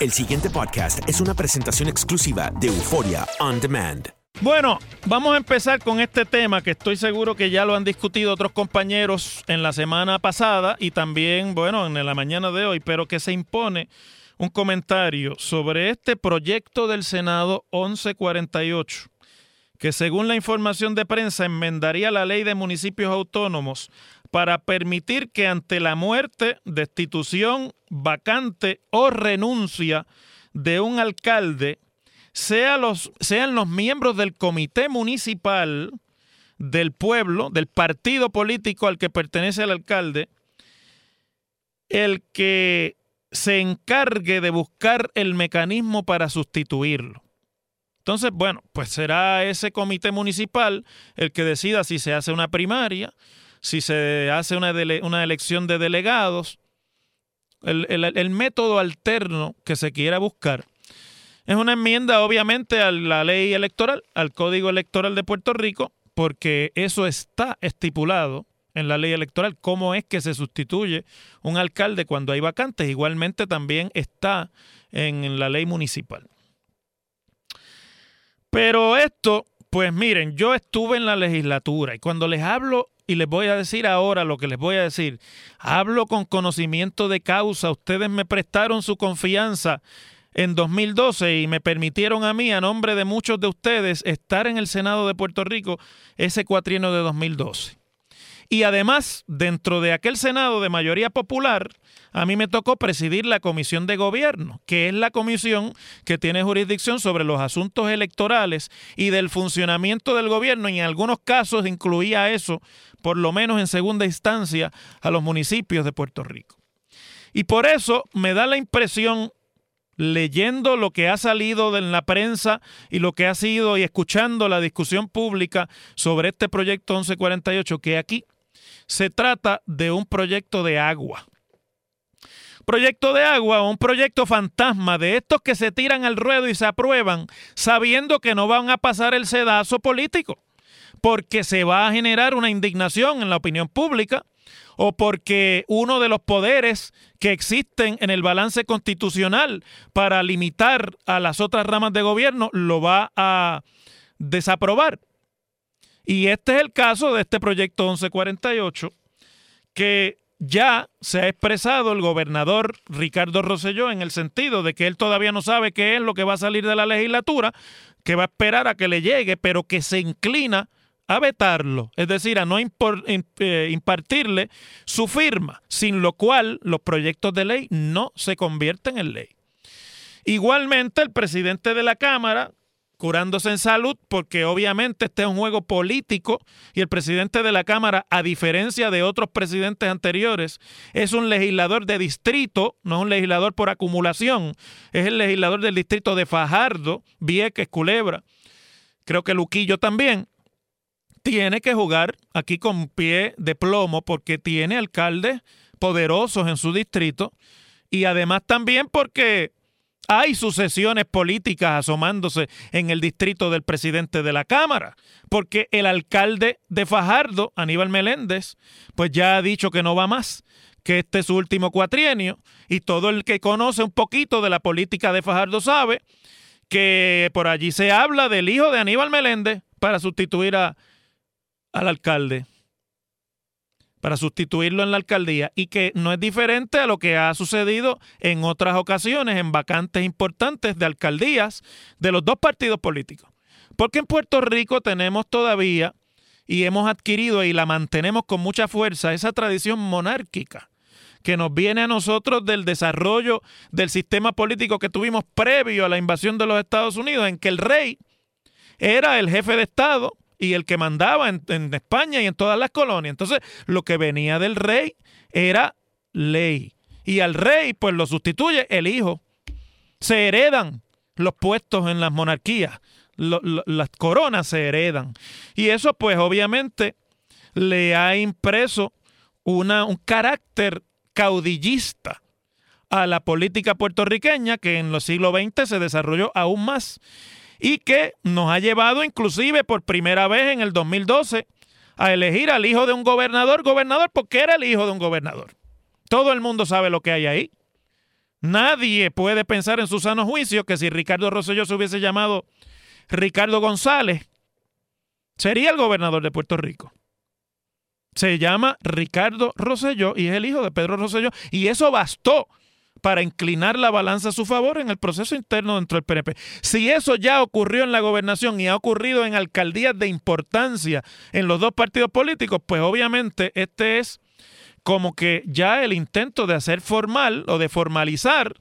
El siguiente podcast es una presentación exclusiva de Euforia On Demand. Bueno, vamos a empezar con este tema que estoy seguro que ya lo han discutido otros compañeros en la semana pasada y también, bueno, en la mañana de hoy, pero que se impone un comentario sobre este proyecto del Senado 1148, que según la información de prensa enmendaría la ley de municipios autónomos para permitir que ante la muerte, destitución, vacante o renuncia de un alcalde, sea los, sean los miembros del comité municipal del pueblo, del partido político al que pertenece el alcalde, el que se encargue de buscar el mecanismo para sustituirlo. Entonces, bueno, pues será ese comité municipal el que decida si se hace una primaria, si se hace una, una elección de delegados, el, el- el método alterno que se quiera buscar. Es una enmienda, obviamente, a la ley electoral, al Código Electoral de Puerto Rico, porque eso está estipulado en la ley electoral, cómo es que se sustituye un alcalde cuando hay vacantes. Igualmente también está en la ley municipal. Pero esto, pues miren, yo estuve en la legislatura y cuando les hablo y les voy a decir ahora lo que les voy a decir, hablo con conocimiento de causa. Ustedes me prestaron su confianza en 2012 y me permitieron a mí, a nombre de muchos de ustedes, estar en el Senado de Puerto Rico ese cuatrienio de 2012. Y además, dentro de aquel Senado de mayoría popular, a mí me tocó presidir la Comisión de Gobierno, que es la comisión que tiene jurisdicción sobre los asuntos electorales y del funcionamiento del gobierno, y en algunos casos incluía eso, por lo menos en segunda instancia, a los municipios de Puerto Rico. Y por eso me da la impresión leyendo lo que ha salido en la prensa y lo que ha sido y escuchando la discusión pública sobre este proyecto 1148, que aquí se trata de un proyecto de agua. Proyecto de agua o un proyecto fantasma de estos que se tiran al ruedo y se aprueban sabiendo que no van a pasar el sedazo político, porque se va a generar una indignación en la opinión pública o porque uno de los poderes que existen en el balance constitucional para limitar a las otras ramas de gobierno lo va a desaprobar. Y este es el caso de este proyecto 1148, que ya se ha expresado el gobernador Ricardo Rosselló en el sentido de que él todavía no sabe qué es lo que va a salir de la legislatura, que va a esperar a que le llegue, pero que se inclina a vetarlo, es decir, a no eh, impartirle su firma, sin lo cual los proyectos de ley no se convierten en ley. Igualmente, el presidente de la Cámara, curándose en salud, porque obviamente este es un juego político y el presidente de la Cámara, a diferencia de otros presidentes anteriores, es un legislador de distrito, no un legislador por acumulación, es el legislador del distrito de Fajardo, Vieques, Culebra, creo que Luquillo también. Tiene que jugar aquí con pie de plomo porque tiene alcaldes poderosos en su distrito y además también porque hay sucesiones políticas asomándose en el distrito del presidente de la Cámara, porque el alcalde de Fajardo, Aníbal Meléndez, pues ya ha dicho que no va más, que este es su último cuatrienio, y todo el que conoce un poquito de la política de Fajardo sabe que por allí se habla del hijo de Aníbal Meléndez para sustituir a al alcalde para sustituirlo en la alcaldía y que no es diferente a lo que ha sucedido en otras ocasiones en vacantes importantes de alcaldías de los dos partidos políticos. Porque en Puerto Rico tenemos todavía y hemos adquirido y la mantenemos con mucha fuerza esa tradición monárquica que nos viene a nosotros del desarrollo del sistema político que tuvimos previo a la invasión de los Estados Unidos, en que el rey era el jefe de Estado y el que mandaba en, España y en todas las colonias. Entonces, lo que venía del rey era ley. Y al rey, pues lo sustituye el hijo. Se heredan los puestos en las monarquías. las coronas se heredan. Y eso, pues, obviamente, le ha impreso una, un carácter caudillista a la política puertorriqueña que en los siglos XX se desarrolló aún más y que nos ha llevado inclusive por primera vez en el 2012 a elegir al hijo de un gobernador, gobernador porque era el hijo de un gobernador. Todo el mundo sabe lo que hay ahí. Nadie puede pensar en su sano juicio que si Ricardo Rosselló se hubiese llamado Ricardo González, sería el gobernador de Puerto Rico. Se llama Ricardo Rosselló y es el hijo de Pedro Rosselló. Y eso bastó para inclinar la balanza a su favor en el proceso interno dentro del PNP. Si eso ya ocurrió en la gobernación y ha ocurrido en alcaldías de importancia en los dos partidos políticos, pues obviamente este es como que ya el intento de hacer formal o de formalizar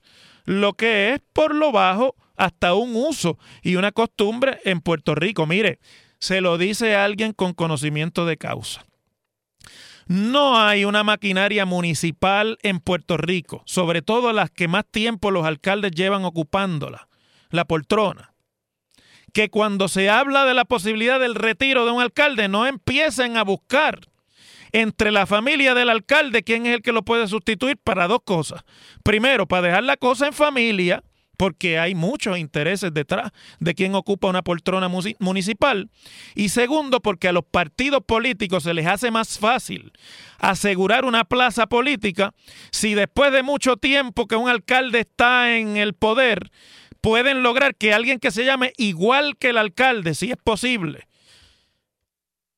lo que es por lo bajo hasta un uso y una costumbre en Puerto Rico. Mire, se lo dice alguien con conocimiento de causa. No hay una maquinaria municipal en Puerto Rico, sobre todo las que más tiempo los alcaldes llevan ocupándola, la poltrona. Que cuando se habla de la posibilidad del retiro de un alcalde, no empiecen a buscar entre la familia del alcalde quién es el que lo puede sustituir para dos cosas. Primero, para dejar la cosa en familia porque hay muchos intereses detrás de quien ocupa una poltrona municipal. Y segundo, porque a los partidos políticos se les hace más fácil asegurar una plaza política si después de mucho tiempo que un alcalde está en el poder, pueden lograr que alguien que se llame igual que el alcalde, si es posible,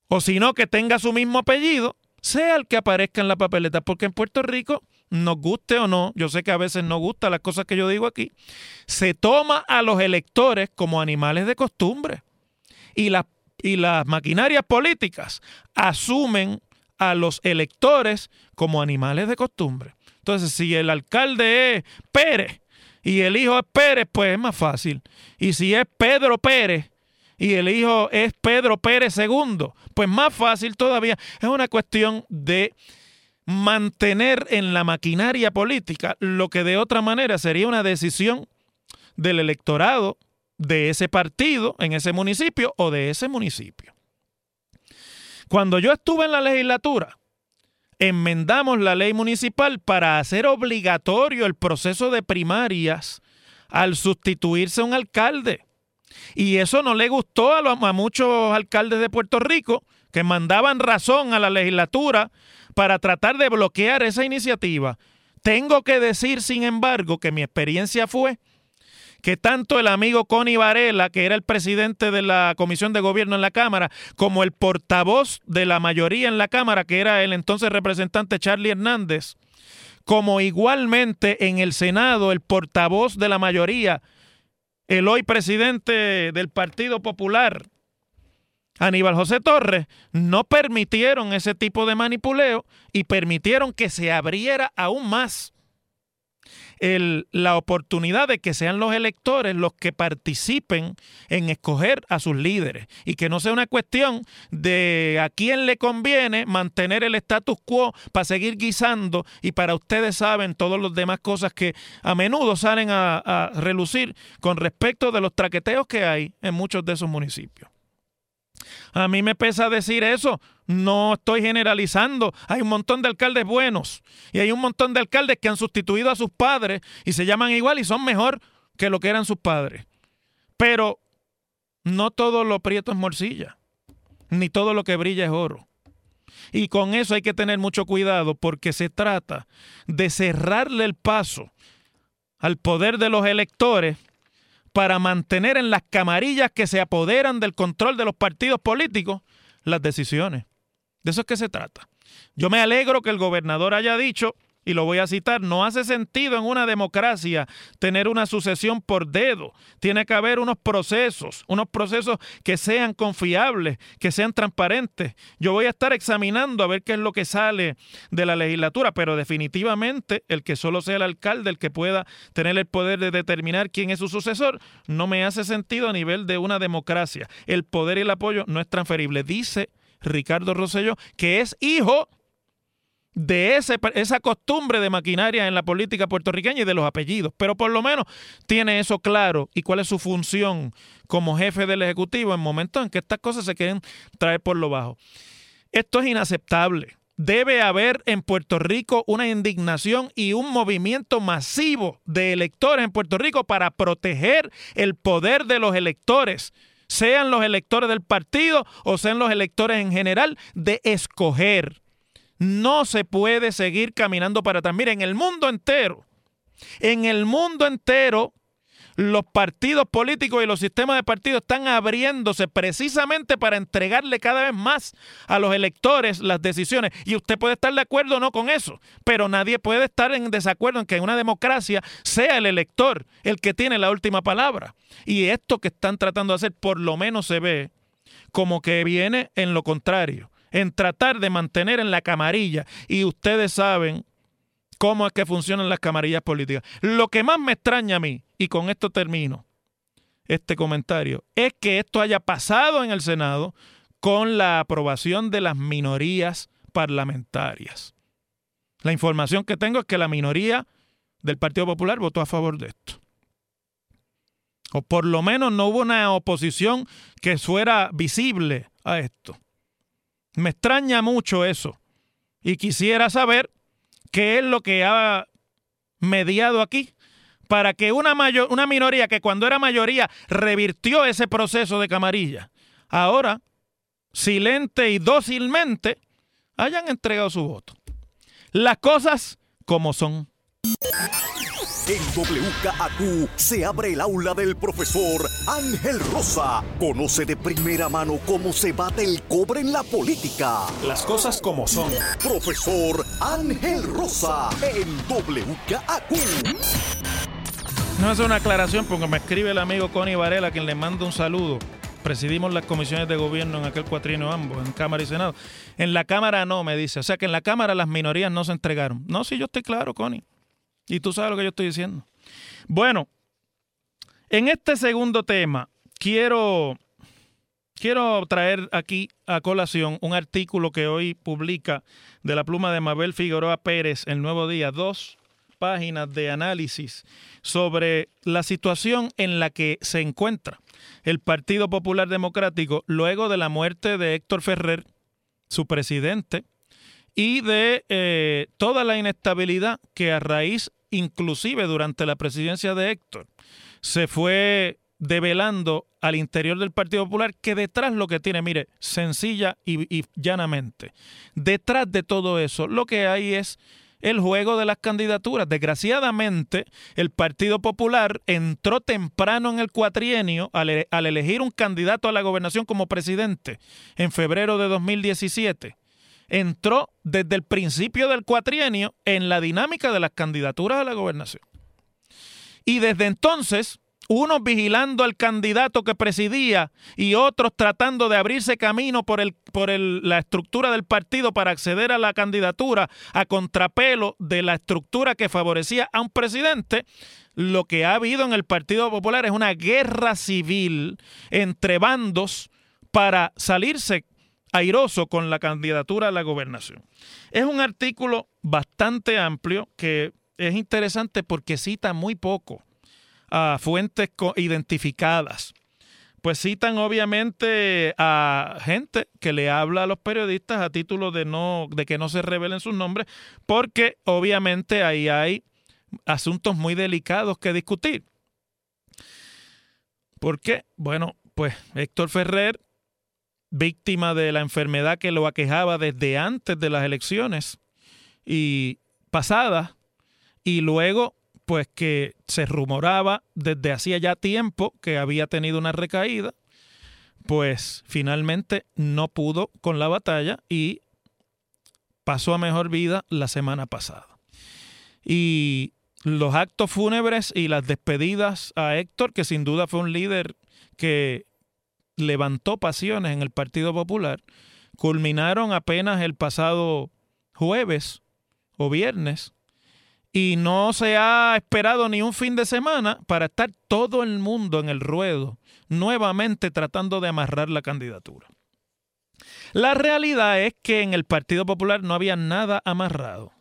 o si no, que tenga su mismo apellido, sea el que aparezca en la papeleta, porque en Puerto Rico nos guste o no, yo sé que a veces no gusta las cosas que yo digo aquí, se toma a los electores como animales de costumbre. Y, y las maquinarias políticas asumen a los electores como animales de costumbre. Entonces, si el alcalde es Pérez y el hijo es Pérez, pues es más fácil. Y si es Pedro Pérez y el hijo es Pedro Pérez II, pues más fácil todavía. Es una cuestión de mantener en la maquinaria política lo que de otra manera sería una decisión del electorado de ese partido en ese municipio o de ese municipio. Cuando yo estuve en la legislatura, enmendamos la ley municipal para hacer obligatorio el proceso de primarias al sustituirse un alcalde. Y eso no le gustó a, a muchos alcaldes de Puerto Rico que mandaban razón a la legislatura para tratar de bloquear esa iniciativa. Tengo que decir, sin embargo, que mi experiencia fue que tanto el amigo Connie Varela, que era el presidente de la Comisión de Gobierno en la Cámara, como el portavoz de la mayoría en la Cámara, que era el entonces representante Charlie Hernández, como igualmente en el Senado el portavoz de la mayoría, el hoy presidente del Partido Popular, Aníbal José Torres, no permitieron ese tipo de manipuleo y permitieron que se abriera aún más la oportunidad de que sean los electores los que participen en escoger a sus líderes y que no sea una cuestión de a quién le conviene mantener el status quo para seguir guisando y para ustedes saben todas las demás cosas que a menudo salen a relucir con respecto de los traqueteos que hay en muchos de esos municipios. A mí me pesa decir eso. No estoy generalizando. Hay un montón de alcaldes buenos y hay un montón de alcaldes que han sustituido a sus padres y se llaman igual y son mejor que lo que eran sus padres. Pero no todo lo prieto es morcilla, ni todo lo que brilla es oro. Y con eso hay que tener mucho cuidado porque se trata de cerrarle el paso al poder de los electores para mantener en las camarillas que se apoderan del control de los partidos políticos las decisiones. De eso es que se trata. Yo me alegro que el gobernador haya dicho y lo voy a citar, no hace sentido en una democracia tener una sucesión por dedo. Tiene que haber unos procesos, unos procesos que sean confiables, que sean transparentes. Yo voy a estar examinando a ver qué es lo que sale de la legislatura, pero definitivamente el que solo sea el alcalde el que pueda tener el poder de determinar quién es su sucesor, no me hace sentido a nivel de una democracia. El poder y el apoyo no es transferible. Dice Ricardo Rosselló que es hijo de ese, esa costumbre de maquinaria en la política puertorriqueña y de los apellidos, pero por lo menos tiene eso claro y cuál es su función como jefe del Ejecutivo en momentos en que estas cosas se quieren traer por lo bajo. Esto es inaceptable. Debe haber en Puerto Rico una indignación y un movimiento masivo de electores en Puerto Rico para proteger el poder de los electores sean los electores del partido o sean los electores en general, de escoger no se puede seguir caminando para atrás. Mire, en el mundo entero, en el mundo entero, los partidos políticos y los sistemas de partidos están abriéndose precisamente para entregarle cada vez más a los electores las decisiones. Y usted puede estar de acuerdo o no con eso, pero nadie puede estar en desacuerdo en que en una democracia sea el elector el que tiene la última palabra. Y esto que están tratando de hacer por lo menos se ve como que viene en lo contrario en tratar de mantener en la camarilla. Y ustedes saben cómo es que funcionan las camarillas políticas. Lo que más me extraña a mí, y con esto termino este comentario, es que esto haya pasado en el Senado con la aprobación de las minorías parlamentarias. La información que tengo es que la minoría del Partido Popular votó a favor de esto. O por lo menos no hubo una oposición que fuera visible a esto. Me extraña mucho eso. Y quisiera saber qué es lo que ha mediado aquí para que una, mayor, una minoría que cuando era mayoría revirtió ese proceso de camarilla, ahora, silente y dócilmente, hayan entregado su voto. Las cosas como son. En WKAQ se abre el aula del profesor Ángel Rosa. Conoce de primera mano cómo se bate el cobre en la política. Las cosas como son. Profesor Ángel Rosa en WKAQ. No hace una aclaración porque me escribe el amigo Connie Varela, quien le manda un saludo. Presidimos las comisiones de gobierno en aquel cuatrino ambos, en Cámara y Senado. En la Cámara no, me dice. O sea que en la Cámara las minorías no se entregaron. No, sí, yo estoy claro, Connie. Y tú sabes lo que yo estoy diciendo. Bueno, en este segundo tema, quiero, quiero traer aquí a colación un artículo que hoy publica de la pluma de Mabel Figueroa Pérez, El Nuevo Día, dos páginas de análisis sobre la situación en la que se encuentra el Partido Popular Democrático luego de la muerte de Héctor Ferrer, su presidente, y de eh, toda la inestabilidad que a raíz, inclusive durante la presidencia de Héctor, se fue develando al interior del Partido Popular que detrás lo que tiene, mire, sencilla y, llanamente, detrás de todo eso lo que hay es el juego de las candidaturas. Desgraciadamente, el Partido Popular entró temprano en el cuatrienio al, al, elegir un candidato a la gobernación como presidente en febrero de 2017 entró desde el principio del cuatrienio en la dinámica de las candidaturas a la gobernación. Y desde entonces unos vigilando al candidato que presidía y otros tratando de abrirse camino por, el, por la estructura del partido para acceder a la candidatura a contrapelo de la estructura que favorecía a un presidente, lo que ha habido en el Partido Popular es una guerra civil entre bandos para salirse airoso con la candidatura a la gobernación. Es un artículo bastante amplio que es interesante porque cita muy poco a fuentes identificadas. Pues citan obviamente a gente que le habla a los periodistas a título de no de que no se revelen sus nombres, porque obviamente ahí hay asuntos muy delicados que discutir. ¿Por qué? Bueno, pues Héctor Ferrer, víctima de la enfermedad que lo aquejaba desde antes de las elecciones y pasadas, y luego pues que se rumoraba desde hacía ya tiempo que había tenido una recaída, pues finalmente no pudo con la batalla y pasó a mejor vida la semana pasada. Y los actos fúnebres y las despedidas a Héctor, que sin duda fue un líder que levantó pasiones en el Partido Popular, culminaron apenas el pasado jueves o viernes y no se ha esperado ni un fin de semana para estar todo el mundo en el ruedo, nuevamente tratando de amarrar la candidatura. La realidad es que en el Partido Popular no había nada amarrado.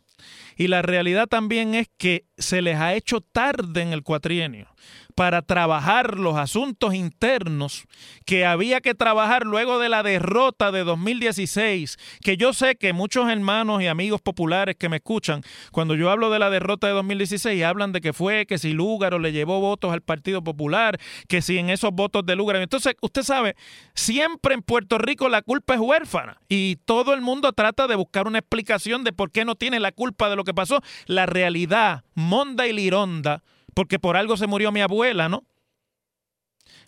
Y la realidad también es que se les ha hecho tarde en el cuatrienio para trabajar los asuntos internos que había que trabajar luego de la derrota de 2016, que yo sé que muchos hermanos y amigos populares que me escuchan, cuando yo hablo de la derrota de 2016, hablan de que fue, que si Lúgaro le llevó votos al Partido Popular, que si en esos votos de Lúgaro. Entonces, usted sabe, siempre en Puerto Rico la culpa es huérfana y todo el mundo trata de buscar una explicación de por qué no tiene la culpa de lo que pasó. La realidad, monda y lironda, porque por algo se murió mi abuela, ¿no?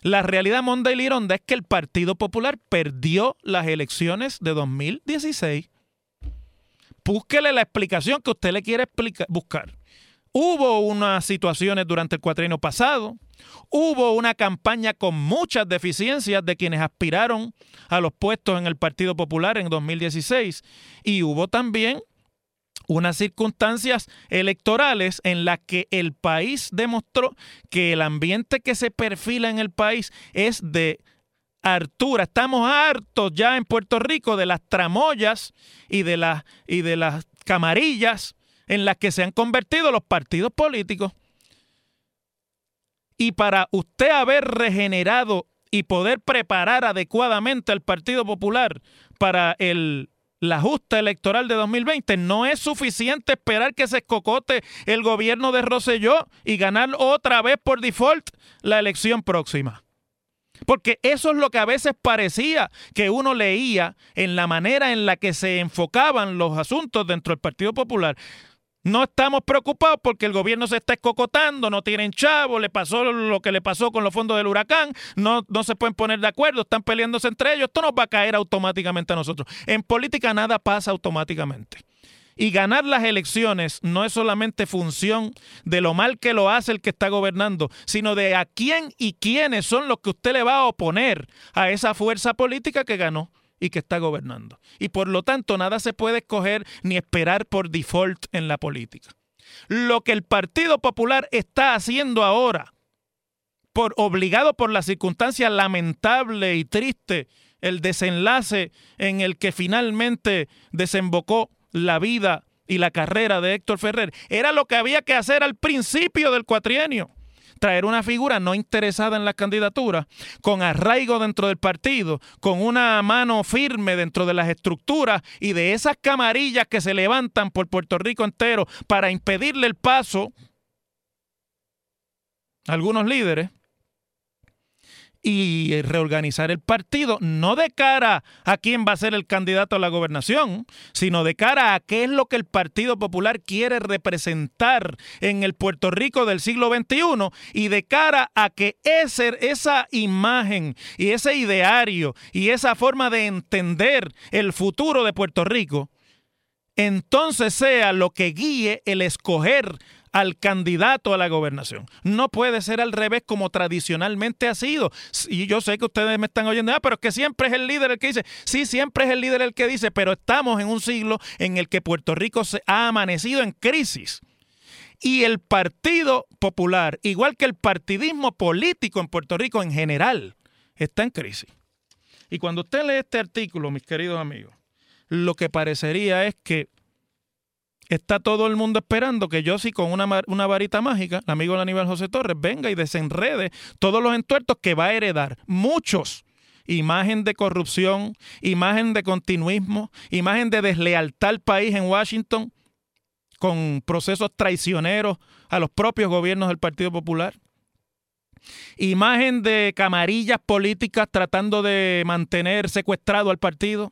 La realidad Monda y Lironda es que el Partido Popular perdió las elecciones de 2016. Búsquele la explicación que usted le quiere buscar. Hubo unas situaciones durante el cuatrienio pasado, hubo una campaña con muchas deficiencias de quienes aspiraron a los puestos en el Partido Popular en 2016 y hubo también unas circunstancias electorales en las que el país demostró que el ambiente que se perfila en el país es de hartura. Estamos hartos ya en Puerto Rico de las tramoyas y de las, y de las camarillas en las que se han convertido los partidos políticos. Y para usted haber regenerado y poder preparar adecuadamente al Partido Popular para el la justa electoral de 2020. No es suficiente esperar que se escocote el gobierno de Roselló y ganar otra vez por default la elección próxima. Porque eso es lo que a veces parecía que uno leía en la manera en la que se enfocaban los asuntos dentro del Partido Popular. No estamos preocupados porque el gobierno se está escocotando, no tienen chavo, le pasó lo que le pasó con los fondos del huracán, no, no se pueden poner de acuerdo, están peleándose entre ellos, esto nos va a caer automáticamente a nosotros. En política nada pasa automáticamente. Y ganar las elecciones no es solamente función de lo mal que lo hace el que está gobernando, sino de a quién y quiénes son los que usted le va a oponer a esa fuerza política que ganó y que está gobernando. Y por lo tanto, nada se puede escoger ni esperar por default en la política. Lo que el Partido Popular está haciendo ahora, por obligado por la circunstancia lamentable y triste, el desenlace en el que finalmente desembocó la vida y la carrera de Héctor Ferrer, era lo que había que hacer al principio del cuatrienio traer una figura no interesada en la candidatura, con arraigo dentro del partido, con una mano firme dentro de las estructuras y de esas camarillas que se levantan por Puerto Rico entero para impedirle el paso a algunos líderes, y reorganizar el partido, no de cara a quién va a ser el candidato a la gobernación, sino de cara a qué es lo que el Partido Popular quiere representar en el Puerto Rico del siglo XXI y de cara a que ese, esa imagen y ese ideario y esa forma de entender el futuro de Puerto Rico entonces sea lo que guíe el escoger al candidato a la gobernación. No puede ser al revés como tradicionalmente ha sido. Y yo sé que ustedes me están oyendo, ah, pero es que siempre es el líder el que dice. Sí, siempre es el líder el que dice, pero estamos en un siglo en el que Puerto Rico se ha amanecido en crisis. Y el Partido Popular, igual que el partidismo político en Puerto Rico en general, está en crisis. Y cuando usted lee este artículo, mis queridos amigos, lo que parecería es que está todo el mundo esperando que yo sí con una, una varita mágica, el amigo de Aníbal José Torres, venga y desenrede todos los entuertos que va a heredar. Muchos. Imagen de corrupción, imagen de continuismo, imagen de deslealtad al país en Washington con procesos traicioneros a los propios gobiernos del Partido Popular. Imagen de camarillas políticas tratando de mantener secuestrado al partido.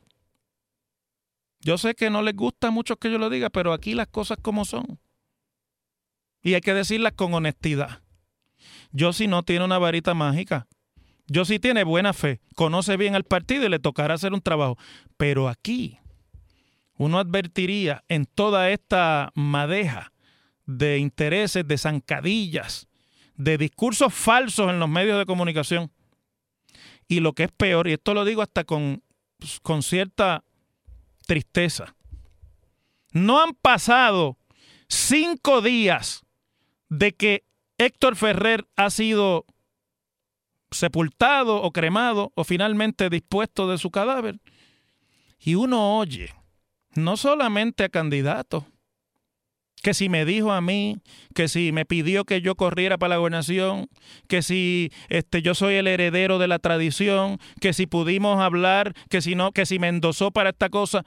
Yo sé que no les gusta mucho que yo lo diga, pero aquí las cosas como son. Y hay que decirlas con honestidad. Yo si no tiene una varita mágica. Yo sí tiene buena fe, conoce bien al partido y le tocará hacer un trabajo. Pero aquí uno advertiría en toda esta madeja de intereses, de zancadillas, de discursos falsos en los medios de comunicación. Y lo que es peor, y esto lo digo hasta con, con cierta tristeza, no han pasado cinco días de que Héctor Ferrer ha sido sepultado o cremado o finalmente dispuesto de su cadáver. Y uno oye no solamente a candidatos, que si me dijo a mí, que si me pidió que yo corriera para la gobernación, que si este, yo soy el heredero de la tradición, que si pudimos hablar, que si no, que si me endosó para esta cosa,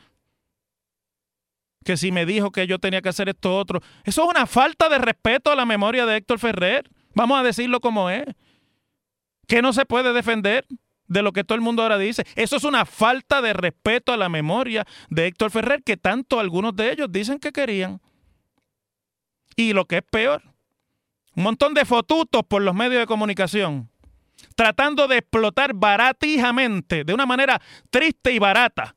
que si me dijo que yo tenía que hacer esto otro. Eso es una falta de respeto a la memoria de Héctor Ferrer. Vamos a decirlo como es. Que no se puede defender de lo que todo el mundo ahora dice. Eso es una falta de respeto a la memoria de Héctor Ferrer que tanto algunos de ellos dicen que querían. Y lo que es peor, un montón de fotutos por los medios de comunicación tratando de explotar baratijamente, de una manera triste y barata,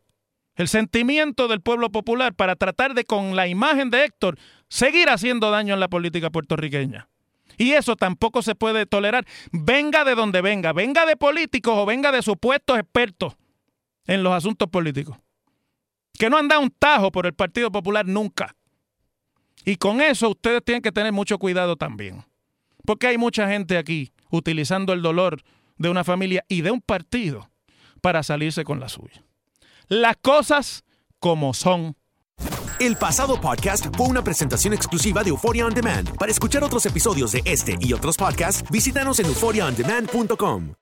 el sentimiento del pueblo popular para tratar de, con la imagen de Héctor, seguir haciendo daño en la política puertorriqueña. Y eso tampoco se puede tolerar. Venga de donde venga, venga de políticos o venga de supuestos expertos en los asuntos políticos. Que no han dado un tajo por el Partido Popular nunca. Y con eso ustedes tienen que tener mucho cuidado también. Porque hay mucha gente aquí utilizando el dolor de una familia y de un partido para salirse con la suya. Las cosas como son el pasado podcast fue una presentación exclusiva de Euphoria On Demand. Para escuchar otros episodios de este y otros podcasts, visítanos en euphoriaondemand.com.